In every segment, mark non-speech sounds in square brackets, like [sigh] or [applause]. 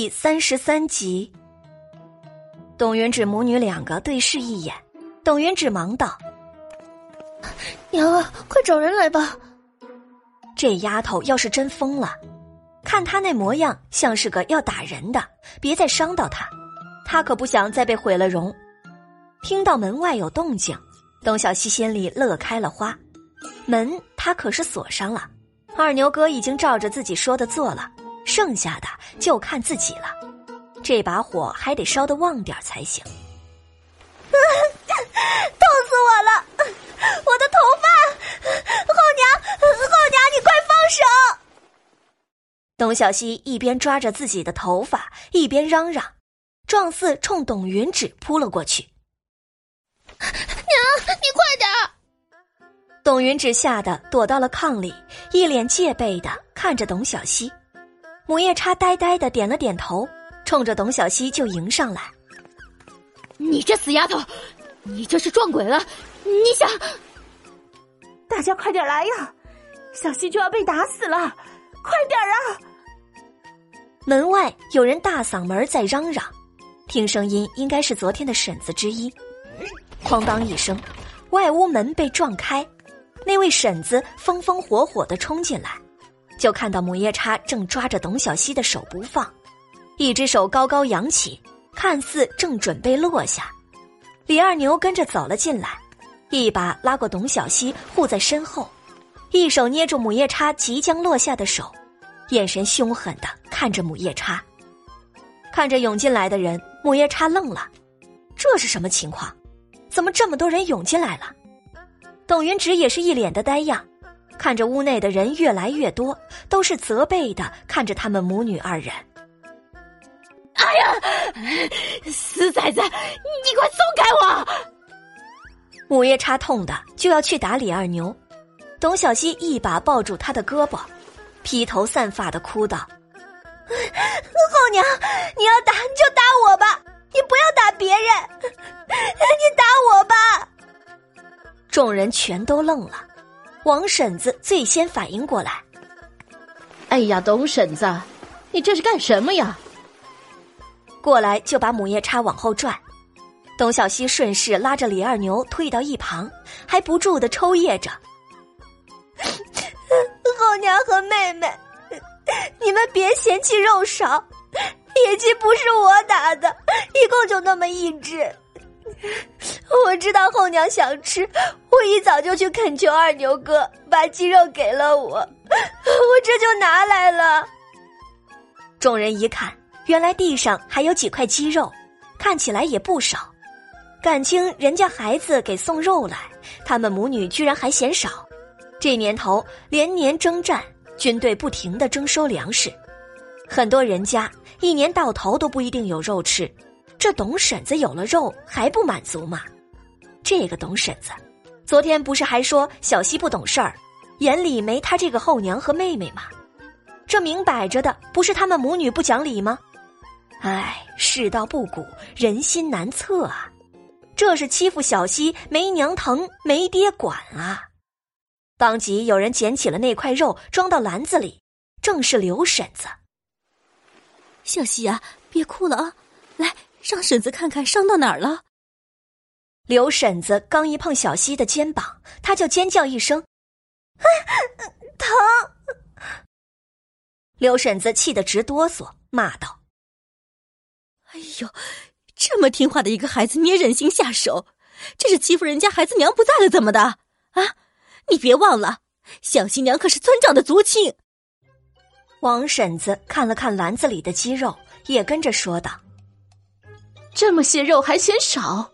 第三十三集，董云芷母女两个对视一眼，董云芷忙道：“娘啊，快找人来吧！这丫头要是真疯了，看她那模样，像是个要打人的，别再伤到她，她可不想再被毁了容。”听到门外有动静，董小希心里乐开了花。门她可是锁上了，二牛哥已经照着自己说的做了。剩下的就看自己了，这把火还得烧得旺点才行。[laughs] 痛死我了！我的头发，后娘，后娘，你快放手！董小希一边抓着自己的头发，一边嚷嚷，状似冲董云芷扑了过去。娘，你快点！董云芷吓得躲到了炕里，一脸戒备的看着董小希。母夜叉呆呆的点了点头，冲着董小希就迎上来。你这死丫头，你这是撞鬼了！你想？大家快点来呀！小希就要被打死了，快点啊！门外有人大嗓门在嚷嚷，听声音应该是昨天的婶子之一。哐当一声，外屋门被撞开，那位婶子风风火火的冲进来。就看到母夜叉正抓着董小希的手不放，一只手高高扬起，看似正准备落下。李二牛跟着走了进来，一把拉过董小希护在身后，一手捏住母夜叉即将落下的手，眼神凶狠的看着母夜叉。看着涌进来的人，母夜叉愣了，这是什么情况？怎么这么多人涌进来了？董云芷也是一脸的呆样。看着屋内的人越来越多，都是责备的看着他们母女二人。哎呀，死崽子，你快松开我！母夜叉痛的就要去打李二牛，董小希一把抱住他的胳膊，披头散发的哭道：“后娘，你要打你就打我吧，你不要打别人，你打我吧！”众人全都愣了。王婶子最先反应过来，哎呀，董婶子，你这是干什么呀？过来就把母夜叉往后拽，董小希顺势拉着李二牛退到一旁，还不住的抽噎着。后娘和妹妹，你们别嫌弃肉少，野鸡不是我打的，一共就那么一只。我知道后娘想吃，我一早就去恳求二牛哥把鸡肉给了我，我这就拿来了。众人一看，原来地上还有几块鸡肉，看起来也不少。感情人家孩子给送肉来，他们母女居然还嫌少。这年头连年征战，军队不停的征收粮食，很多人家一年到头都不一定有肉吃。这董婶子有了肉还不满足吗？这个董婶子，昨天不是还说小西不懂事儿，眼里没他这个后娘和妹妹吗？这明摆着的不是他们母女不讲理吗？唉，世道不古，人心难测啊！这是欺负小西没娘疼没爹管啊！当即有人捡起了那块肉，装到篮子里，正是刘婶子。小西呀，别哭了啊，来。让婶子看看伤到哪儿了。刘婶子刚一碰小西的肩膀，他就尖叫一声：“ [laughs] 疼！”刘婶子气得直哆嗦，骂道：“哎呦，这么听话的一个孩子，你也忍心下手？这是欺负人家孩子娘不在了怎么的？啊！你别忘了，小新娘可是村长的族亲。”王婶子看了看篮子里的鸡肉，也跟着说道。这么些肉还嫌少，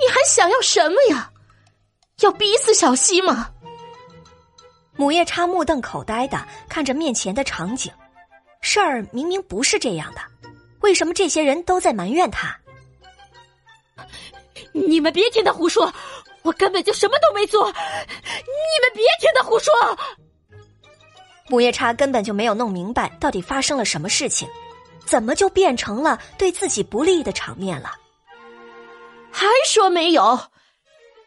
你还想要什么呀？要逼死小西吗？母夜叉目瞪口呆的看着面前的场景，事儿明明不是这样的，为什么这些人都在埋怨他？你们别听他胡说，我根本就什么都没做！你们别听他胡说！母夜叉根本就没有弄明白到底发生了什么事情。怎么就变成了对自己不利的场面了？还说没有？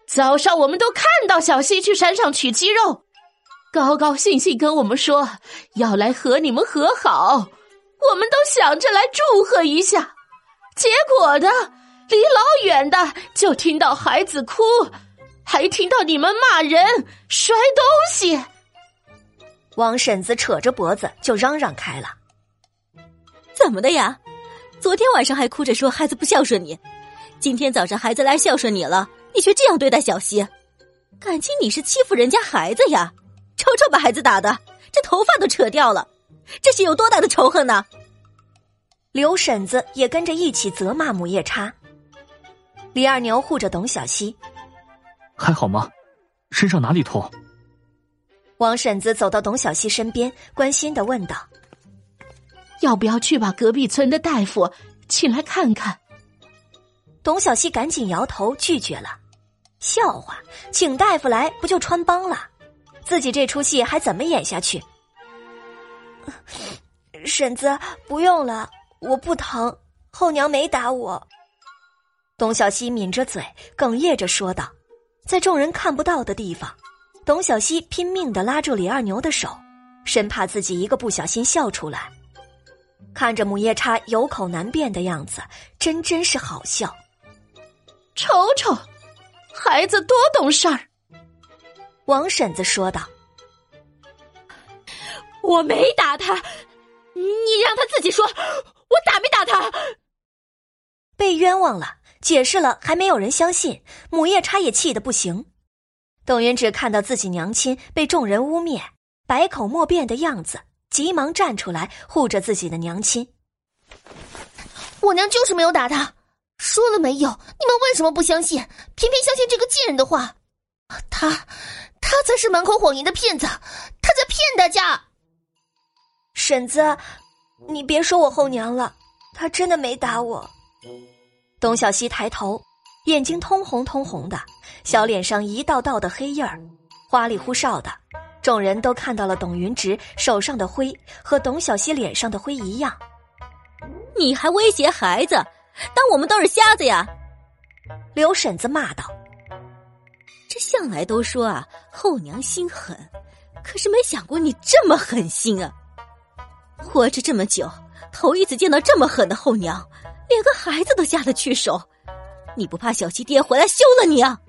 早上我们都看到小西去山上取鸡肉，高高兴兴跟我们说要来和你们和好，我们都想着来祝贺一下，结果的离老远的就听到孩子哭，还听到你们骂人、摔东西。王婶子扯着脖子就嚷嚷开了：“怎么的呀？昨天晚上还哭着说孩子不孝顺你，今天早上孩子来孝顺你了，你却这样对待小溪，感情你是欺负人家孩子呀？瞅瞅把孩子打的，这头发都扯掉了，这是有多大的仇恨呢？”刘婶子也跟着一起责骂母夜叉。李二牛护着董小希：“还好吗？身上哪里痛？”王婶子走到董小希身边，关心的问道：“要不要去把隔壁村的大夫请来看看？”董小希赶紧摇头拒绝了。笑话，请大夫来不就穿帮了？自己这出戏还怎么演下去？婶子，不用了，我不疼，后娘没打我。董小希抿着嘴，哽咽着说道：“在众人看不到的地方。”董小希拼命的拉住李二牛的手，生怕自己一个不小心笑出来。看着母夜叉有口难辩的样子，真真是好笑。瞅瞅，孩子多懂事儿。王婶子说道：“我没打他，你让他自己说，我打没打他？”被冤枉了，解释了还没有人相信，母夜叉也气得不行。董云只看到自己娘亲被众人污蔑、百口莫辩的样子，急忙站出来护着自己的娘亲。我娘就是没有打他，说了没有？你们为什么不相信？偏偏相信这个贱人的话？他，他才是满口谎言的骗子，他在骗大家。婶子，你别说我后娘了，他真的没打我。董小希抬头，眼睛通红通红的。小脸上一道道的黑印儿，花里胡哨的，众人都看到了董云直手上的灰和董小希脸上的灰一样。你还威胁孩子，当我们都是瞎子呀？刘婶子骂道：“这向来都说啊，后娘心狠，可是没想过你这么狠心啊！活着这么久，头一次见到这么狠的后娘，连个孩子都下得去手。你不怕小七爹回来休了你啊？”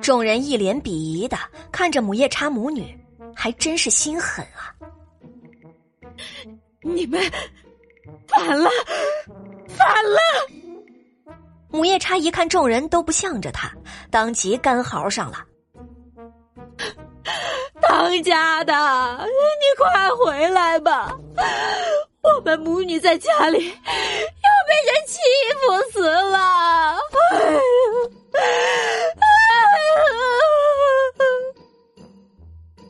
众人一脸鄙夷的看着母夜叉母女，还真是心狠啊！你们反了，反了！母夜叉一看众人都不向着他，当即干嚎上了：“ [laughs] 当家的，你快回来吧！我们母女在家里要被人欺负死了！”哎呀！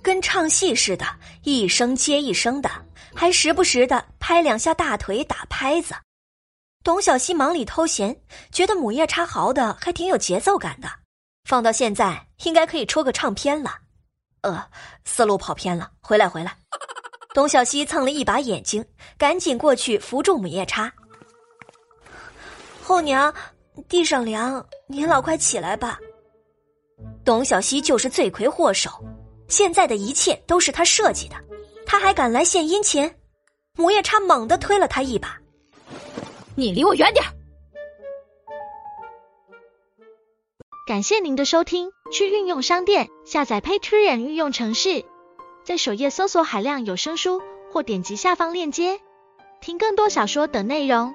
跟唱戏似的，一声接一声的，还时不时的拍两下大腿打拍子。董小希忙里偷闲，觉得母夜叉嚎的还挺有节奏感的，放到现在应该可以出个唱片了。呃，思路跑偏了，回来回来。董小希蹭了一把眼睛，赶紧过去扶住母夜叉。后娘，地上凉，您老快起来吧。董小希就是罪魁祸首。现在的一切都是他设计的，他还敢来献殷勤？母夜叉猛地推了他一把：“你离我远点！”感谢您的收听，去运用商店下载 Patreon 运用城市，在首页搜索海量有声书，或点击下方链接听更多小说等内容。